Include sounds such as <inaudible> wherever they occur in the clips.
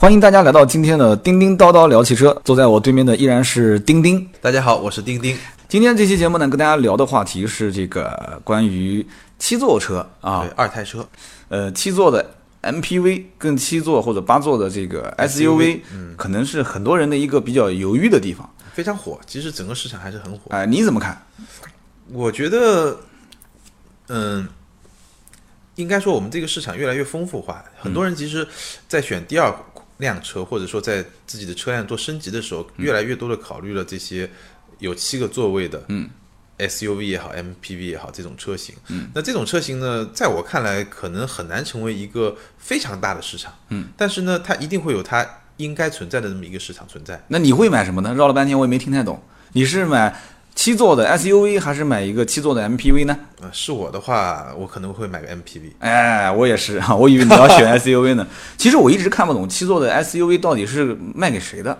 欢迎大家来到今天的叮叮叨叨聊汽车，坐在我对面的依然是丁丁。大家好，我是丁丁。今天这期节目呢，跟大家聊的话题是这个关于七座车啊对，，二胎车，呃，七座的 MPV 跟七座或者八座的这个 SUV，嗯可能是很多人的一个比较犹豫的地方。非常火，其实整个市场还是很火。哎、你怎么看？我觉得，嗯，应该说我们这个市场越来越丰富化，很多人其实，在选第二辆车，或者说在自己的车辆做升级的时候，越来越多的考虑了这些有七个座位的，嗯。SUV 也好，MPV 也好，这种车型，嗯，那这种车型呢，在我看来，可能很难成为一个非常大的市场，嗯，但是呢，它一定会有它应该存在的这么一个市场存在。那你会买什么呢？绕了半天我也没听太懂。你是买七座的 SUV 还是买一个七座的 MPV 呢？呃，是我的话，我可能会买个 MPV。哎，我也是啊，<laughs> 我以为你要选 <laughs> SUV 呢。其实我一直看不懂七座的 SUV 到底是卖给谁的。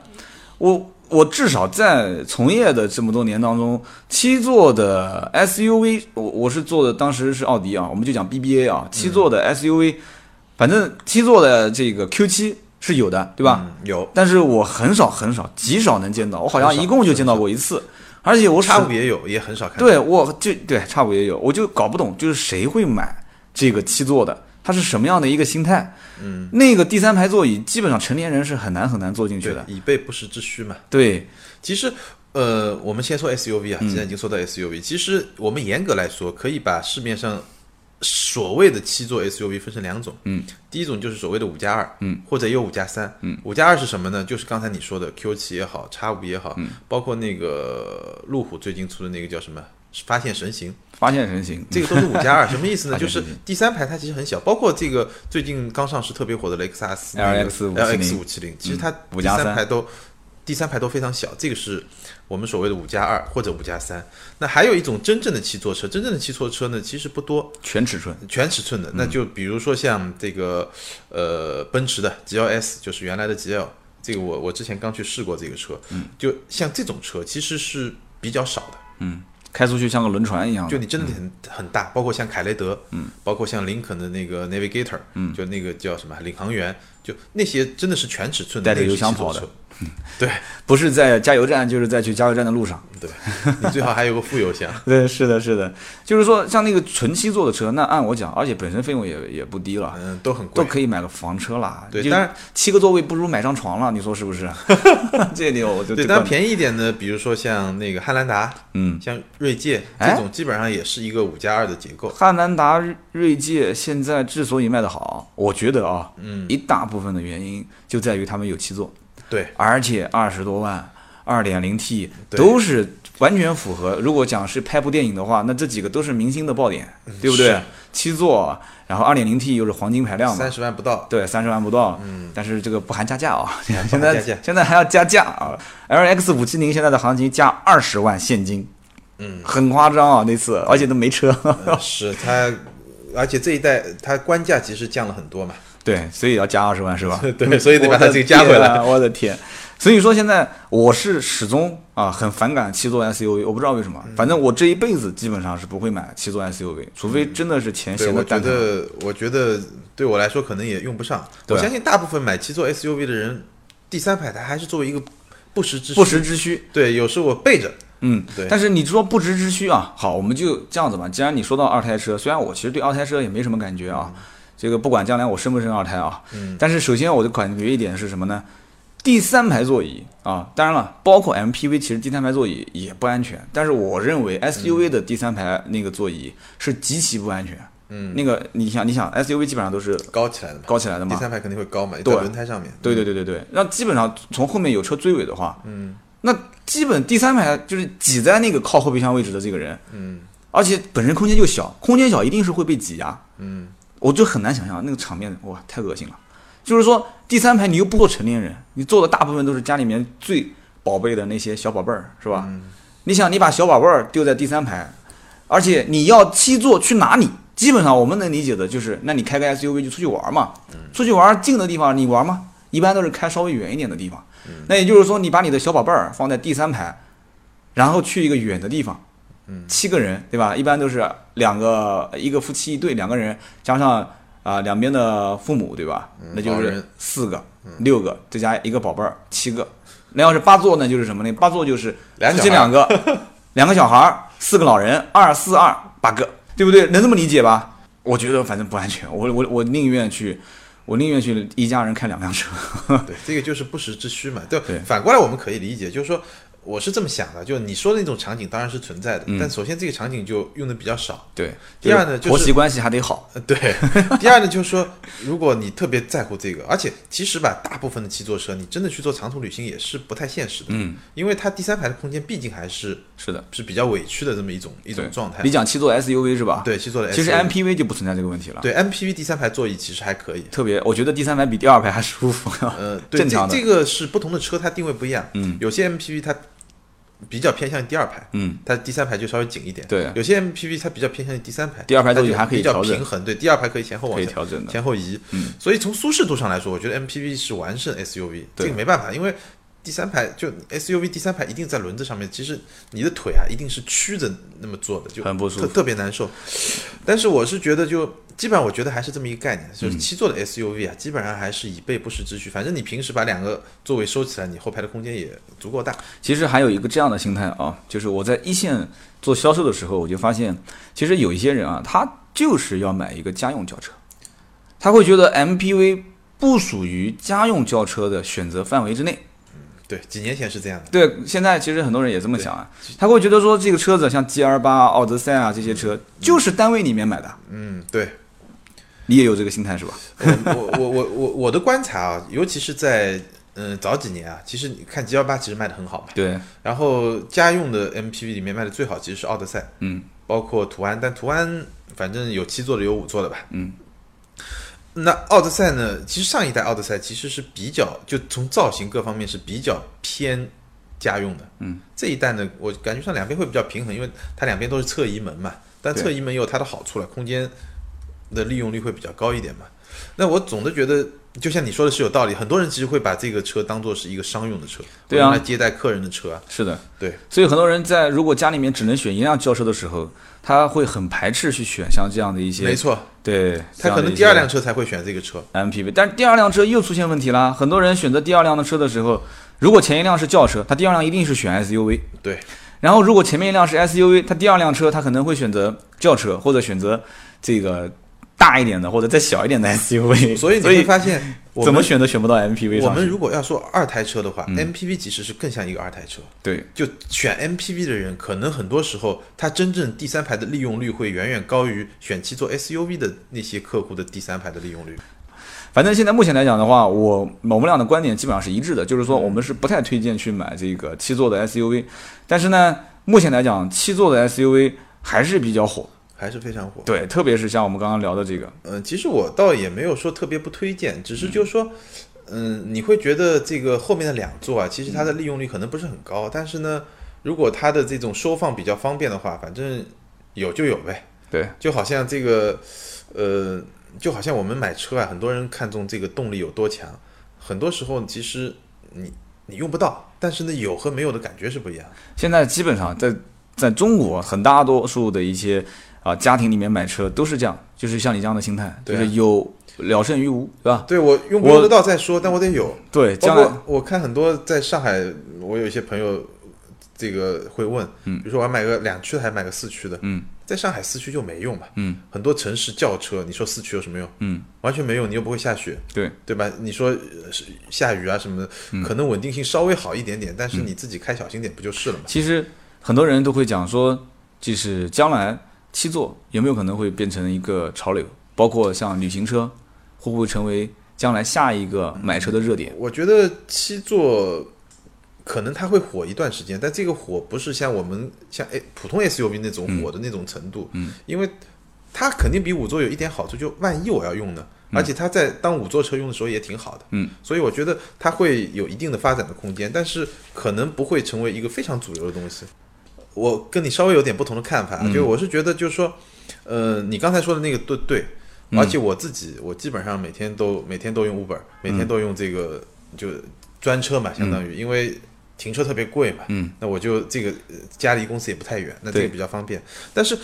我我至少在从业的这么多年当中，七座的 SUV，我我是做的当时是奥迪啊，我们就讲 BBA 啊，七座的 SUV，、反正七座的这个 Q7 是有的，对吧？嗯，有但是我很少很少极少能见到，我好像一共就见到过一次，而且我始叉五也有，也很少看。对，我就对叉五也有，我就搞不懂，就是谁会买这个七座的，它是什么样的一个心态？嗯，那个第三排座椅基本上成年人是很难很难坐进去的。以备不时之需嘛。对，其实，呃，我们先说 SUV 啊，既然已经说到 SUV，、其实我们严格来说，可以把市面上所谓的七座 SUV 分成两种。嗯，第一种就是所谓的五加二，嗯，或者有五加三。嗯，五加二是什么呢？就是刚才你说的 Q 七也好，叉五也好，嗯。包括那个路虎最近出的那个叫什么？发现神行，发现神行，这个都是五加二，什么意思呢？<laughs> 就是第三排它其实很小，包括这个最近刚上市特别火的雷克萨斯 LX 570 LX 五七零，其实它第5加三排都第三排都非常小，这个是我们所谓的五加二或者五加三。那还有一种真正的七座车，真正的七座车呢，其实不多，全尺寸。全尺寸的。那就比如说像这个呃奔驰的 GLS，就是原来的 GL，这个我我之前刚去试过这个车，就像这种车其实是比较少的。嗯开出去像个轮船一样，就你真的很、很大，包括像凯雷德，嗯，包括像林肯的那个 Navigator，嗯，就那个叫什么领航员，就那些真的是全尺寸的，带着油箱跑的。对。<laughs> 不是在加油站，就是在去加油站的路上。对，你最好还有个副油箱，<laughs> 对，是的，是的，就是说像那个纯七座的车，那按我讲，而且本身费用也也不低了。嗯，都很贵，都可以买个房车啦，对当然。七个座位不如买张床了，你说是不是？<laughs> 这一点我就对，这个。当然便宜一点的，比如说像那个汉兰达，嗯，像锐界哎？这种，基本上也是一个五加二的结构，汉兰达、锐界现在之所以卖得好，我觉得啊，嗯，一大部分的原因就在于他们有七座，对，而且二十多万，二点零 T 都是完全符合。如果讲是拍部电影的话，那这几个都是明星的爆点，对不对？七座，然后二点零 T 又是黄金排量嘛。三，十万不到，对，三十万不到，嗯，但是这个不含加价啊，<laughs> 不现在现在还要加价啊！LX 五七零现在的行情加二十万现金，嗯，很夸张啊，那次而且都没车。呃是它，而且这一代它官价其实降了很多嘛，对，所以要加二十万是吧？<laughs> 对，所以得把它我的这个加回来。<laughs> 我的天！所以说现在我是始终啊很反感七座 SUV，我不知道为什么，嗯反正我这一辈子基本上是不会买七座 SUV，除非真的是钱对，我觉闲的蛋疼。得，我觉得对我来说可能也用不上。我相信大部分买七座 SUV 的人，第三排它还是作为一个不时之需。不时之需，对，有时候我备着。嗯，对但是你说不时之需啊，好，我们就这样子吧。既然你说到二胎车，虽然我其实对二胎车也没什么感觉啊，这个不管将来我生不生二胎啊，嗯。但是首先我就感觉一点是什么呢？第三排座椅啊，当然了，包括 MPV，其实第三排座椅也不安全。但是我认为 SUV 的第三排那个座椅是极其不安全。嗯，那个你想，你想 SUV 基本上都是高起来的嘛，高起来的嘛，第三排肯定会高嘛，对。在轮胎上面。对对对对对，那基本上从后面有车追尾的话，嗯。那基本第三排就是挤在那个靠后备箱位置的这个人，嗯。而且本身空间就小，空间小一定是会被挤压，嗯，我就很难想象那个场面，哇，太恶心了。就是说第三排你又不做成年人，你坐的大部分都是家里面最宝贝的那些小宝贝儿，是吧？嗯你想你把小宝贝儿丢在第三排，而且你要七座去哪里？基本上我们能理解的就是，那你开个 SUV 就出去玩嘛，出去玩近的地方你玩吗？一般都是开稍微远一点的地方。那也就是说，你把你的小宝贝儿放在第三排，然后去一个远的地方，七个人对吧？一般都是两个一个夫妻一对，两个人加上啊、两边的父母对吧？那就是四个、六个，再加一个宝贝儿，七个。那要是八座呢，就是什么呢？八座就是夫妻两个，<laughs> 两个小孩儿，四个老人，二四二八个，对不对？能这么理解吧？我觉得反正不安全，我我我宁愿去，我宁愿去一家人开两辆车。<laughs> 对，这个就是不时之需嘛。对，对反过来我们可以理解，就是说，我是这么想的，就你说的那种场景当然是存在的，嗯但首先这个场景就用的比较少。对，第二呢就是婆媳关系还得好。呃，对。<laughs> 第二呢，就是说，如果你特别在乎这个，而且其实吧，大部分的七座车，你真的去做长途旅行也是不太现实的。嗯，因为它第三排的空间毕竟还是是的，是比较委屈的这么一种一种对状态你。讲七座 SUV 是吧？对，七座的 SUV。其实 MPV 就不存在这个问题了。对 MPV 第三排座椅其实还可以。特别，我觉得第三排比第二排还舒服。呃，对，<laughs> 正常的这这个是不同的车，它定位不一样。嗯，有些 MPV 它比较偏向于第二排，嗯，它第三排就稍微紧一点。对有些 MPV 它比较偏向于第三排，第二排座椅它就还可以比较平衡。对，第二排可以前后往前可以调整的。前后移。嗯，所以从舒适度上来说，我觉得 MPV 是完胜 SUV，这个没办法，因为第三排就 SUV 第三排一定在轮子上面，其实你的腿啊一定是曲着那么坐的，就特很不舒服。特别难受。但是我是觉得就。基本上我觉得还是这么一个概念，嗯就是七座的 SUV 啊，基本上还是以备不时之需。反正你平时把两个座位收起来，你后排的空间也足够大。其实还有一个这样的心态啊，就是我在一线做销售的时候，我就发现，其实有一些人啊，他就是要买一个家用轿车，他会觉得 MPV 不属于家用轿车的选择范围之内。对，几年前是这样的。对，现在其实很多人也这么想啊，他会觉得说这个车子像 GR 八、奥德赛啊这些车，就是单位里面买的。嗯，对，你也有这个心态是吧？我我我我我我的观察啊，尤其是在嗯早几年啊，其实你看 G 幺八其实卖的很好嘛，对，然后家用的 MPV 里面卖的最好其实是奥德赛，嗯包括途安，但途安反正有七座的有五座的吧。嗯，那奥德赛呢？其实上一代奥德赛其实是比较就从造型各方面是比较偏家用的。嗯，这一代呢，我感觉上两边会比较平衡，因为它两边都是侧移门嘛，但侧移门也有它的好处了，空间的利用率会比较高一点嘛。那我总的觉得，就像你说的是有道理，很多人其实会把这个车当做是一个商用的车，对啊用来接待客人的车啊。是的，对，所以很多人在如果家里面只能选一辆轿车的时候，他会很排斥去选像这样的一些，没错，对，他可能第二辆车才会选这个车。MPV，但是第二辆车又出现问题啦。很多人选择第二辆的车的时候，如果前一辆是轿车，他第二辆一定是选 SUV。对，然后如果前面一辆是 SUV，他第二辆车他可能会选择轿车，或者选择这个大一点的或者再小一点的 <laughs> SUV。所以你会发现，怎么选都选不到 MPV 我。们如果要说二胎车的话、嗯 m p v 其实是更像一个二胎车。对，就选 MPV 的人，可能很多时候他真正第三排的利用率会远远高于选七座 SUV 的那些客户的第三排的利用率。反正现在目前来讲的话，我我们俩的观点基本上是一致的，就是说我们是不太推荐去买这个七座的 SUV，但是呢，目前来讲七座的 SUV 还是比较火。还是非常火。对，特别是像我们刚刚聊的这个，嗯、其实我倒也没有说特别不推荐，只是就是说，嗯、你会觉得这个后面的两座啊，其实它的利用率可能不是很高，但是呢，如果它的这种收放比较方便的话，反正有就有呗。对，就好像这个，呃，就好像我们买车啊，很多人看重这个动力有多强，很多时候其实你你用不到，但是呢，有和没有的感觉是不一样的。现在基本上在在中国很大多数的一些啊、家庭里面买车都是这样，就是像你这样的心态，对啊就是有了胜于无，对吧？对我用不我用得到再说，但我得有。对，包将来括我看很多在上海，我有一些朋友，这个会问，嗯比如说我要买个两驱的，还是买个四驱的？嗯在上海四驱就没用嘛，嗯很多城市轿车，你说四驱有什么用？嗯，完全没用，你又不会下雪，对对吧？你说呃是下雨啊什么的，嗯可能稳定性稍微好一点点，但是你自己开小心点不就是了嘛？其实很多人都会讲说，就是将来七座有没有可能会变成一个潮流，包括像旅行车会不会成为将来下一个买车的热点？我觉得七座可能它会火一段时间，但这个火不是像我们像诶普通 SUV 那种火的那种程度，嗯因为它肯定比五座有一点好处，就万一我要用呢，而且它在当五座车用的时候也挺好的，嗯，所以我觉得它会有一定的发展的空间，但是可能不会成为一个非常主流的东西。我跟你稍微有点不同的看法，嗯。就我是觉得就是说，呃，你刚才说的那个对对，嗯。而且我自己我基本上每天都每天都用 Uber，每天都用这个就专车嘛，相当于因为停车特别贵嘛，嗯，那我就这个呃家离公司也不太远，那这个比较方便。但是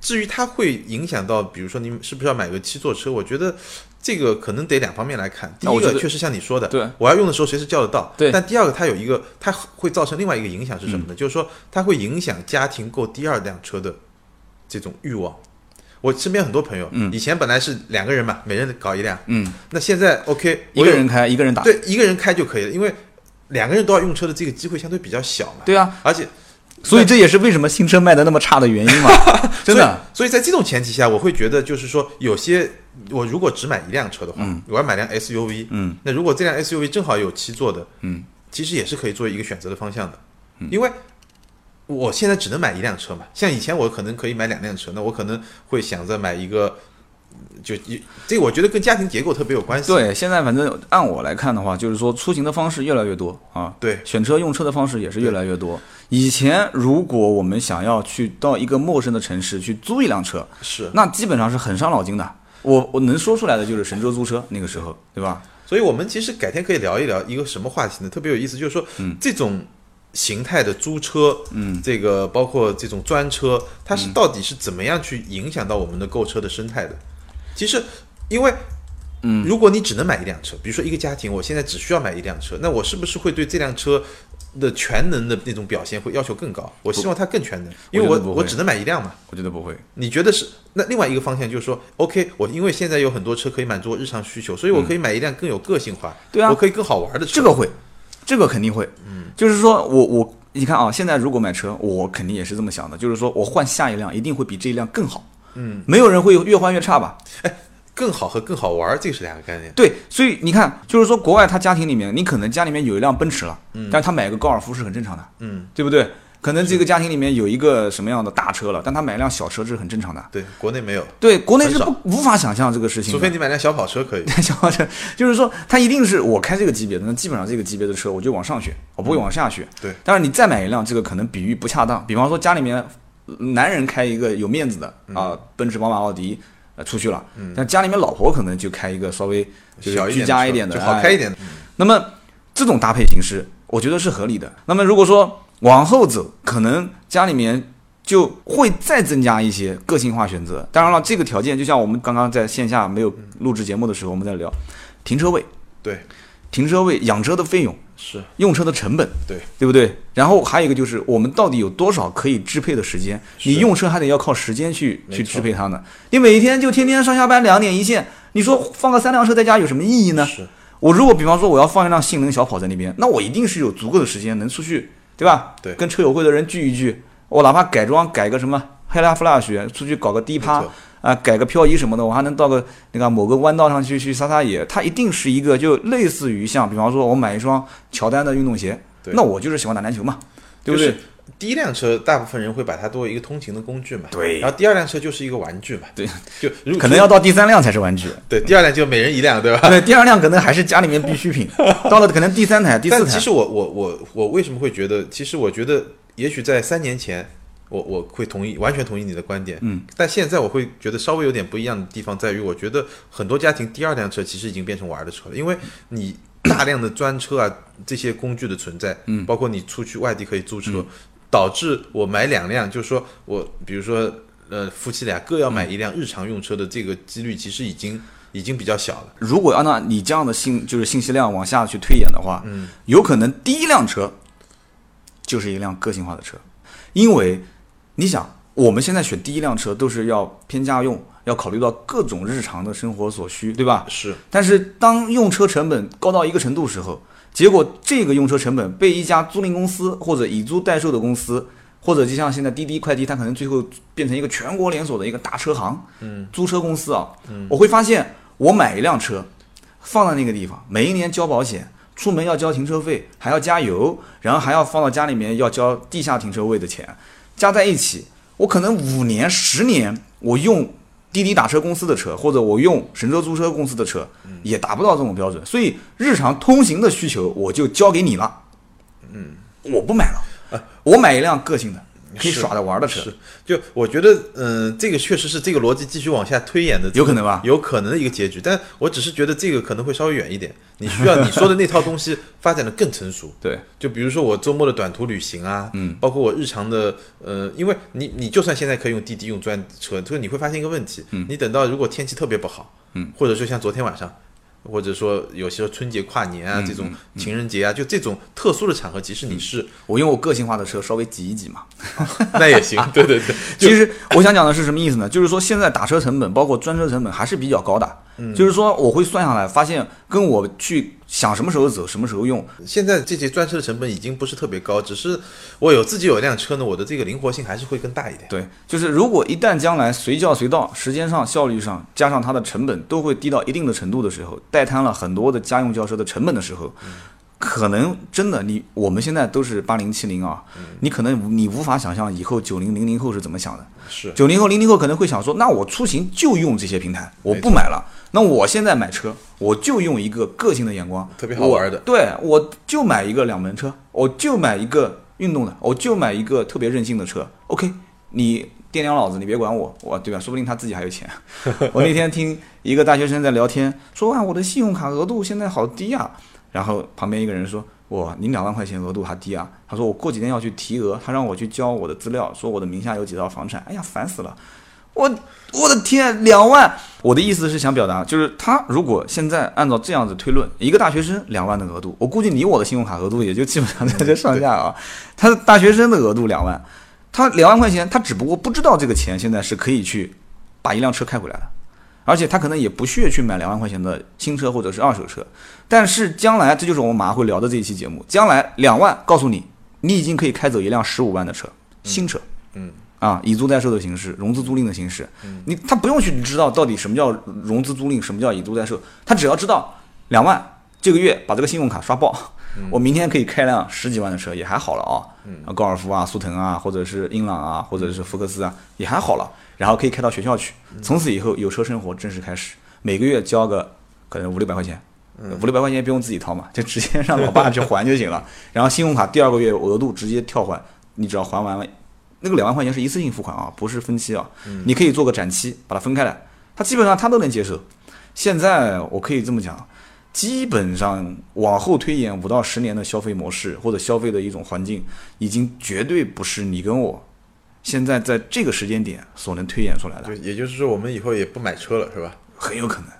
至于它会影响到，比如说你是不是要买个七座车，我觉得这个可能得两方面来看。第一个确实像你说的，对我要用的时候随时叫得到。对但第二个，它有一个，它会造成另外一个影响是什么嗯呢？就是说它会影响家庭购第二辆车的这种欲望。我身边很多朋友，嗯以前本来是两个人嘛，每人搞一辆，嗯，那现在 OK，一个人开，一个人打。对一个人开就可以了，因为两个人都要用车的这个机会相对比较小嘛。对啊，而且所以这也是为什么新车卖的那么差的原因嘛，<laughs> 真的。所以在这种前提下，我会觉得就是说，有些我如果只买一辆车的话，嗯。我要买辆 SUV，嗯。那如果这辆 SUV 正好有七座的，嗯，其实也是可以做一个选择的方向的，因为我现在只能买一辆车嘛，像以前我可能可以买两辆车，那我可能会想着买一个，就一这我觉得跟家庭结构特别有关系，对，现在反正按我来看的话，就是说出行的方式越来越多啊，对选车用车的方式也是越来越多。以前如果我们想要去到一个陌生的城市去租一辆车，是，那基本上是很伤脑筋的。我我能说出来的就是神州租车那个时候，对吧？所以我们其实改天可以聊一聊一个什么话题呢？特别有意思，就是说，嗯这种形态的租车，嗯，这个包括这种专车，它是到底是怎么样去影响到我们的购车的生态的？其实，因为，嗯，如果你只能买一辆车，比如说一个家庭，我现在只需要买一辆车，那我是不是会对这辆车的全能的那种表现会要求更高？我希望它更全能，因为我我我只能买一辆嘛。我觉得不会。你觉得是？那另外一个方向就是说，OK，我因为现在有很多车可以满足我日常需求，所以我可以买一辆更有个性化，对啊我可以更好玩的车。这个会，这个肯定会。嗯，就是说我我你看啊，现在如果买车，我肯定也是这么想的，就是说我换下一辆一定会比这一辆更好。嗯，没有人会越换越差吧？哎更好和更好玩，这是两个概念。对，所以你看，就是说国外他家庭里面，你可能家里面有一辆奔驰了，嗯但是他买个高尔夫是很正常的，嗯，对不对？可能这个家庭里面有一个什么样的大车了，但他买一辆小车这是很正常的。对，国内没有，对，国内是不无法想象这个事情。除非你买辆小跑车可以。<laughs> 小跑车，就是说他一定是我开这个级别的，那基本上这个级别的车我就往上选，我不会往下选。对，但是你再买一辆，这个可能比喻不恰当。比方说家里面呃男人开一个有面子的啊，奔驰、宝马、奥迪。呃，出去了，但家里面老婆可能就开一个稍微就是居小一点家一点的，就好哎开一点的。那么这种搭配形式，我觉得是合理的。那么如果说往后走，可能家里面就会再增加一些个性化选择。当然了，这个条件就像我们刚刚在线下没有录制节目的时候，我们在聊停车位、对，停车位、养车的费用、是用车的成本，对对不对？然后还有一个就是我们到底有多少可以支配的时间？你用车还得要靠时间去去支配它呢。你每天就天天上下班两点一线，你说放个三辆车在家有什么意义呢？是，我如果比方说我要放一辆性能小跑在那边，那我一定是有足够的时间能出去，对吧？对跟车友会的人聚一聚，我哪怕改装改个什么黑拉 flash，出去搞个低趴啊、改个漂移什么的，我还能到个那个某个弯道上去去撒撒野。它一定是一个就类似于像比方说我买一双乔丹的运动鞋，那我就是喜欢打篮球嘛，对不对？就是第一辆车，大部分人会把它作为一个通勤的工具嘛。对然后第二辆车就是一个玩具嘛。对，就如可能要到第三辆才是玩具。对，第二辆就每人一辆，对吧？对，第二辆可能还是家里面必需品，<laughs> 到了可能第三台、第四台但其，实我我我我为什么会觉得？其实我觉得，也许在三年前，我我会同意，完全同意你的观点。嗯，但现在我会觉得稍微有点不一样的地方在于，我觉得很多家庭第二辆车其实已经变成玩的车了，因为你大量的专车啊这些工具的存在，嗯包括你出去外地可以租车，导致我买两辆，就是说我比如说呃夫妻俩各要买一辆日常用车的这个几率，其实已经已经比较小了。如果按照你这样的信就是信息量往下去推演的话，嗯，有可能第一辆车就是一辆个性化的车，因为你想，我们现在选第一辆车都是要偏家用，要考虑到各种日常的生活所需，对吧？是但是当用车成本高到一个程度时候，结果这个用车成本被一家租赁公司或者以租代售的公司，或者就像现在滴滴快递，它可能最后变成一个全国连锁的一个大车行，嗯，租车公司啊，我会发现我买一辆车放在那个地方，每一年交保险。出门要交停车费，还要加油，然后还要放到家里面要交地下停车位的钱，加在一起，我可能五年、十年，我用滴滴打车公司的车，或者我用神州租车公司的车，也达不到这种标准。所以日常通行的需求我就交给你了，嗯，我不买了，我买一辆个性的，可以耍着玩的车。是，就我觉得，嗯、这个确实是这个逻辑继续往下推演的，有可能吧有可能的一个结局。但我只是觉得这个可能会稍微远一点，你需要你说的那套东西 <laughs> 发展的更成熟。<laughs> 对，就比如说我周末的短途旅行啊，嗯，包括我日常的，呃，因为你你就算现在可以用滴滴用专车，就是你会发现一个问题，嗯你等到如果天气特别不好，嗯，或者说像昨天晚上。或者说，有些春节、跨年啊，嗯这种情人节啊，就这种特殊的场合，即使你是，我用我个性化的车稍微挤一挤嘛。<laughs> 那也行。<laughs> 对对对，其实我想讲的是什么意思呢？就是说现在打车成本，包括专车成本还是比较高的。就是说我会算下来，发现跟我去想什么时候走、什么时候用，现在这些专车的成本已经不是特别高，只是我有自己有一辆车呢，我的这个灵活性还是会更大一点。对，就是如果一旦将来随叫随到，时间上、效率上，加上它的成本都会低到一定的程度的时候，代摊了很多的家用轿车的成本的时候，可能真的你我们现在都是八零七零啊，你可能你无法想象以后九零零零后是怎么想的。是，九零后、零零后可能会想说，那我出行就用这些平台，我不买了。那我现在买车，我就用一个个性的眼光，特别好玩的对，我就买一个两门车，我就买一个运动的，我就买一个特别任性的车。OK，你爹娘老子，你别管我，我对吧？说不定他自己还有钱。<laughs> 我那天听一个大学生在聊天，说啊，我的信用卡额度现在好低啊。然后旁边一个人说，哇，你两万块钱额度还低啊？他说我过几天要去提额，他让我去交我的资料，说我的名下有几套房产。哎呀，烦死了！我我的天，两万！我的意思是想表达，就是他如果现在按照这样子推论，一个大学生两万的额度，我估计你我的信用卡额度也就基本上在这 <laughs> 上下啊。他大学生的额度两万，他两万块钱，他只不过不知道这个钱现在是可以去把一辆车开回来的，而且他可能也不屑去买两万块钱的新车或者是二手车。但是将来，这就是我们马上会聊的这一期节目，将来两万告诉你，你已经可以开走一辆十五万的车，新车。嗯。啊，以租代售的形式，融资租赁的形式，你他不用去知道到底什么叫融资租赁，什么叫以租代售，他只要知道两万这个月把这个信用卡刷爆，我明天可以开辆十几万的车也还好了啊，啊高尔夫啊、速腾啊，或者是英朗啊，或者是福克斯啊，也还好了，然后可以开到学校去，从此以后有车生活正式开始，每个月交个可能五六百块钱。五六百块钱不用自己掏嘛，就直接让老爸去还就行了。<laughs> 然后信用卡第二个月额度直接跳还，你只要还完了，那个两万块钱是一次性付款啊，不是分期啊。你可以做个展期，把它分开来，他基本上他都能接受。现在我可以这么讲，基本上往后推演五到十年的消费模式或者消费的一种环境，已经绝对不是你跟我现在在这个时间点所能推演出来的就。也就是说，我们以后也不买车了，是吧？很有可能，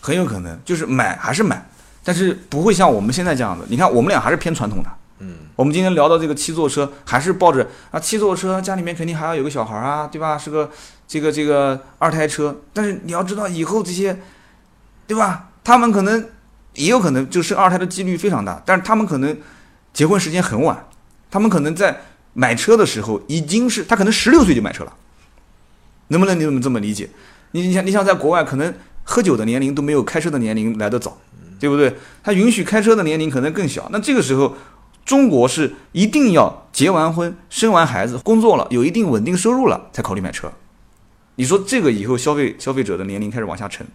很有可能就是买还是买，但是不会像我们现在这样子。你看，我们俩还是偏传统的。嗯，我们今天聊到这个七座车，还是抱着啊七座车，家里面肯定还要有个小孩啊，对吧？是个这个这个二胎车。但是你要知道，以后这些，对吧？他们可能也有可能就生二胎的几率非常大，但是他们可能结婚时间很晚，他们可能在买车的时候已经是他可能十六岁就买车了，能不能你怎么这么理解？你你想你想在国外可能喝酒的年龄都没有开车的年龄来得早，对不对？他允许开车的年龄可能更小，那这个时候。中国是一定要结完婚、生完孩子、工作了、有一定稳定收入了才考虑买车。你说这个以后消费消费者的年龄开始往下沉，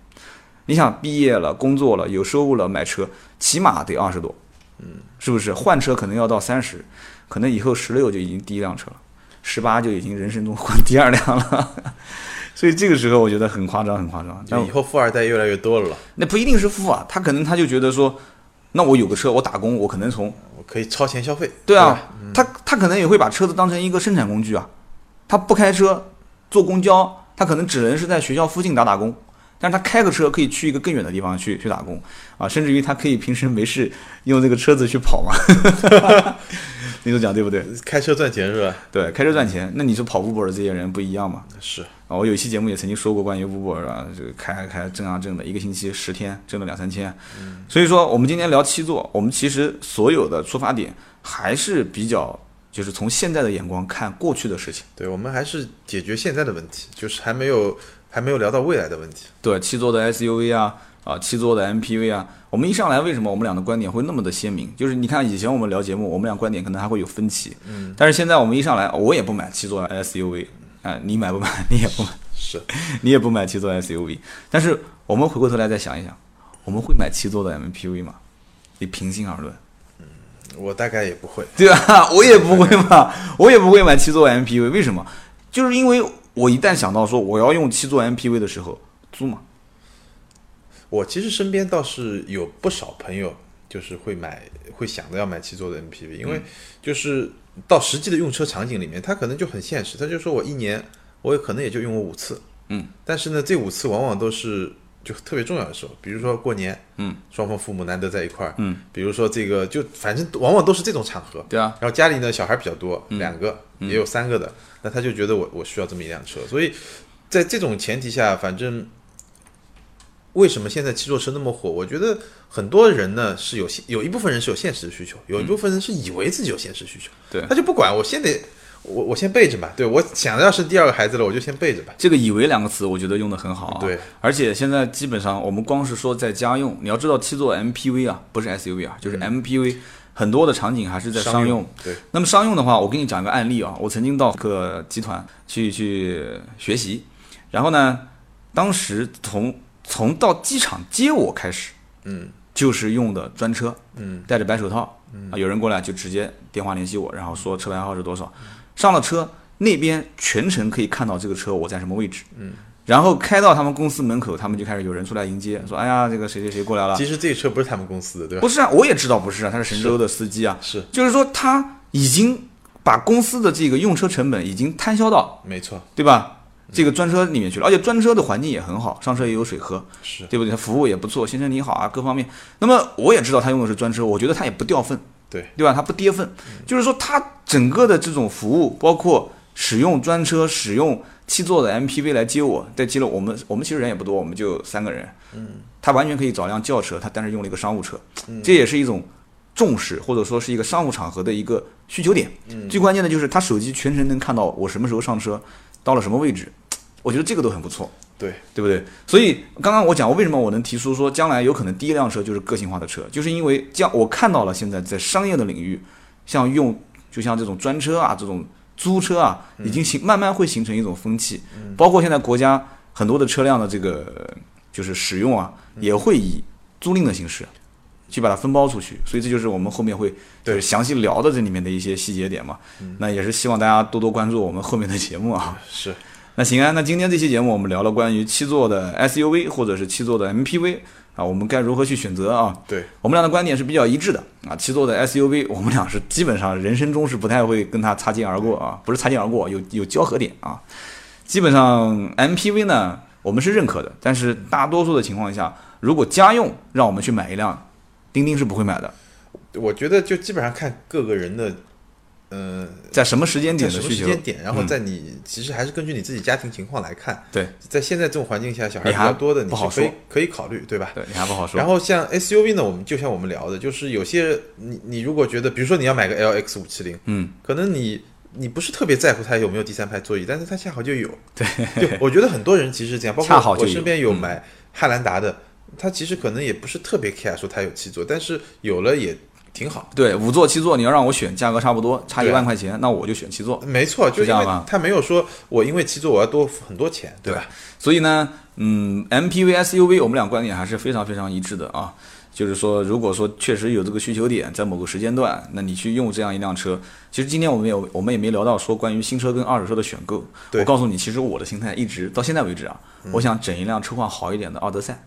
你想毕业了、工作了、有收入了买车，起码得二十多，嗯，是不是？换车可能要到三十，可能以后十六就已经第一辆车了，十八就已经人生中换第二辆了。<laughs> 所以这个时候我觉得很夸张，很夸张。那以后富二代越来越多了了，那不一定是富啊，他可能他就觉得说，那我有个车，我打工，我可能从我可以超前消费。对啊吧，他他可能也会把车子当成一个生产工具啊，他不开车坐公交，他可能只能是在学校附近打打工，但是他开个车可以去一个更远的地方去去打工啊，甚至于他可以平时没事用这个车子去跑嘛，<laughs> 你说讲对不对？开车赚钱是吧？对，开车赚钱，那你说跑 Uber 的这些人不一样嘛？是，啊，我有一期节目也曾经说过关于 Uber 啊，这个开开挣啊挣的，一个星期十天挣了两三千。所以说，我们今天聊七座，我们其实所有的出发点还是比较，就是从现在的眼光看过去的事情。对，我们还是解决现在的问题，就是还没有还没有聊到未来的问题。对，七座的 SUV 啊，啊，七座的 MPV 啊，我们一上来为什么我们俩的观点会那么的鲜明？就是你看以前我们聊节目，我们俩观点可能还会有分歧，嗯，但是现在我们一上来，我也不买七座 SUV，哎、你买不买？<laughs> 你也不买。是，<laughs> 你也不买七座 SUV，但是我们回过头来再想一想，我们会买七座的 MPV 吗？你平心而论，我大概也不会。对吧？<laughs> 我也不会嘛，我也不会买七座 MPV，为什么？就是因为我一旦想到说我要用七座 MPV 的时候，租嘛，我其实身边倒是有不少朋友，就是会买，会想着要买七座的 MPV，因为就是到实际的用车场景里面，他可能就很现实，他就说我一年我可能也就用过五次，嗯，但是呢，这五次往往都是就特别重要的时候，比如说过年，嗯，双方父母难得在一块儿，嗯，比如说这个就反正往往都是这种场合，对啊，然后家里呢小孩比较多，嗯。两个也有三个的，那他就觉得我我需要这么一辆车，所以在这种前提下，反正为什么现在七座车那么火？我觉得很多人呢是有有一部分人是有现实的需求，有一部分人是以为自己有现实需求，对。他就不管我先得我我先备着吧，对我想要是第二个孩子了，我就先备着吧，这个“以为”两个词，我觉得用的很好啊。对，而且现在基本上我们光是说在家用，你要知道七座 MPV 啊，不是 SUV 啊，就是 MPV，、很多的场景还是在商用。对，那么商用的话，我给你讲一个案例啊，我曾经到个集团去去学习，然后呢，当时从从到机场接我开始，嗯就是用的专车，嗯戴着白手套，啊，有人过来就直接电话联系我，然后说车牌号是多少，上了车那边全程可以看到这个车我在什么位置，嗯，然后开到他们公司门口，他们就开始有人出来迎接，说，哎呀，这个谁谁谁过来了，其实这车不是他们公司的，对吧？不是啊，我也知道不是啊，他是神州的司机啊，是就是说他已经把公司的这个用车成本已经摊销到，没错，对吧？这个专车里面去了，而且专车的环境也很好，上车也有水喝，是对不对？服务也不错，先生你好啊，各方面。那么我也知道他用的是专车，我觉得他也不掉份，对对吧？他不跌份，就是说他整个的这种服务，包括使用专车、使用七座的 MPV 来接我，再接了我们，我们其实人也不多，我们就三个人，嗯，他完全可以找辆轿车，他但是用了一个商务车，这也是一种重视或者说是一个商务场合的一个需求点。最关键的就是他手机全程能看到我什么时候上车，到了什么位置，我觉得这个都很不错。对，对不对？所以刚刚我讲，我为什么我能提出说将来有可能第一辆车就是个性化的车，就是因为将我看到了现在在商业的领域，像用就像这种专车啊，这种租车啊，已经形慢慢会形成一种风气，包括现在国家很多的车辆的这个就是使用啊，也会以租赁的形式。去把它分包出去，所以这就是我们后面会对详细聊的这里面的一些细节点嘛。那也是希望大家多多关注我们后面的节目啊。是那行啊，那今天这期节目我们聊了关于七座的 SUV 或者是七座的 MPV 啊，我们该如何去选择啊？对，我们俩的观点是比较一致的啊。七座的 SUV，我们俩是基本上人生中是不太会跟它擦肩而过啊，不是擦肩而过，有有交合点啊。基本上 MPV 呢，我们是认可的，但是大多数的情况下，如果家用让我们去买一辆，钉钉是不会买的。我觉得就基本上看各个人的，呃，在什么时间点的需求？时间点，然后嗯在你、其实还是根据你自己家庭情况来看。对，在现在这种环境下，小孩还比较多的，你不好是可以说可以考虑，对吧？对，你还不好说。然后像 SUV 呢，我们就像我们聊的，就是有些你你如果觉得，比如说你要买个 LX 五七零，嗯，可能你你不是特别在乎它有没有第三排座椅，但是它恰好就有。对，就我觉得很多人其实这样，<laughs> 包括我身边有嗯买汉兰达的，他其实可能也不是特别 care 说它有七座，但是有了也挺好。对，五座七座，你要让我选，价格差不多，差一万块钱，那我就选七座。没错，就这样吧他没有说我因为七座我要多付很多钱，对吧？所以呢，嗯，MPV、SUV 我们俩观点还是非常非常一致的啊。就是说，如果说确实有这个需求点，在某个时间段，那你去用这样一辆车，其实今天我们有我们也没聊到说关于新车跟二手车的选购。我告诉你，其实我的心态一直到现在为止啊，我想整一辆车况好一点的奥德赛。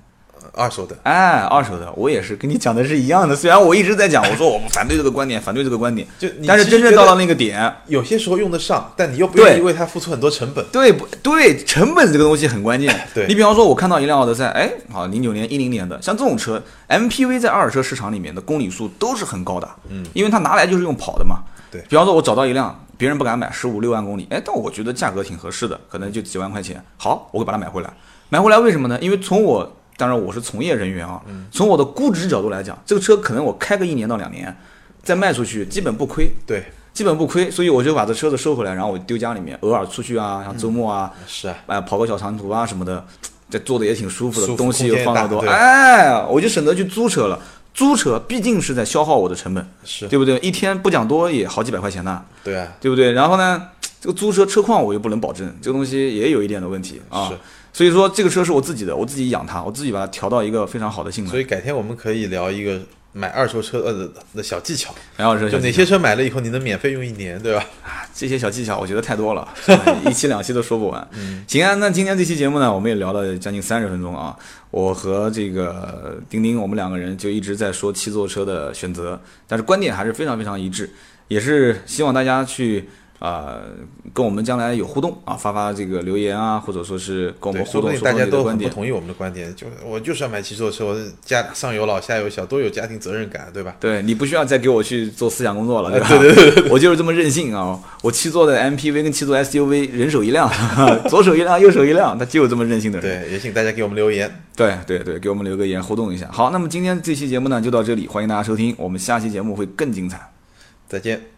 二手的，哎，二手的，我也是跟你讲的是一样的。虽然我一直在讲，我说我们反对这个观点，反对这个观点，就你但是真正到了那个点，有些时候用得上，但你又不愿意为它付出很多成本。对不对？成本这个东西很关键。<laughs> 对你比方说，我看到一辆奥德赛，哎，好，零九年、一零年的，像这种车，MPV 在二手车市场里面的公里数都是很高的，嗯，因为它拿来就是用跑的嘛。对比方说，我找到一辆别人不敢买，十五六万公里，哎，但我觉得价格挺合适的，可能就几万块钱，好，我会把它买回来。买回来为什么呢？因为从我，当然我是从业人员啊，从我的估值角度来讲，这个车可能我开个一年到两年，再卖出去基本不亏。对，基本不亏，所以我就把这车子收回来，然后我丢家里面，偶尔出去啊，像周末啊，是啊，哎、跑个小长途啊什么的，这坐的也挺舒服的，服东西又放得多，哎，我就省得去租车了。租车毕竟是在消耗我的成本，是，对不对？一天不讲多也好几百块钱呢，对啊，对不对？然后呢，这个租车车况我又不能保证，这个东西也有一点的问题啊是。所以说这个车是我自己的，我自己养它，我自己把它调到一个非常好的性能所。以改天我们可以聊一个买二手车呃的小技巧，买二手车就哪些车买了以后你能免费用一年，对吧？这些小技巧我觉得太多了，一期两期都说不完。<laughs> 行啊，那今天这期节目呢，我们也聊了将近三十分钟啊。我和这个丁丁，我们两个人就一直在说七座车的选择，但是观点还是非常非常一致，也是希望大家去。啊，跟我们将来有互动啊，发发这个留言啊，或者说是跟我们互动，大家都很不同意我们的观点，就我就是要买七座车，我家上有老下有小，都有家庭责任感，对吧？对你不需要再给我去做思想工作了，<laughs> 对吧？对对对，我就是这么任性啊！我七座的 MPV 跟七座 SUV 人手一辆，<laughs> 左手一辆，右手一辆，他就有这么任性的人。对，也请大家给我们留言，对对对，给我们留个言互动一下。好，那么今天这期节目呢就到这里，欢迎大家收听，我们下期节目会更精彩，再见。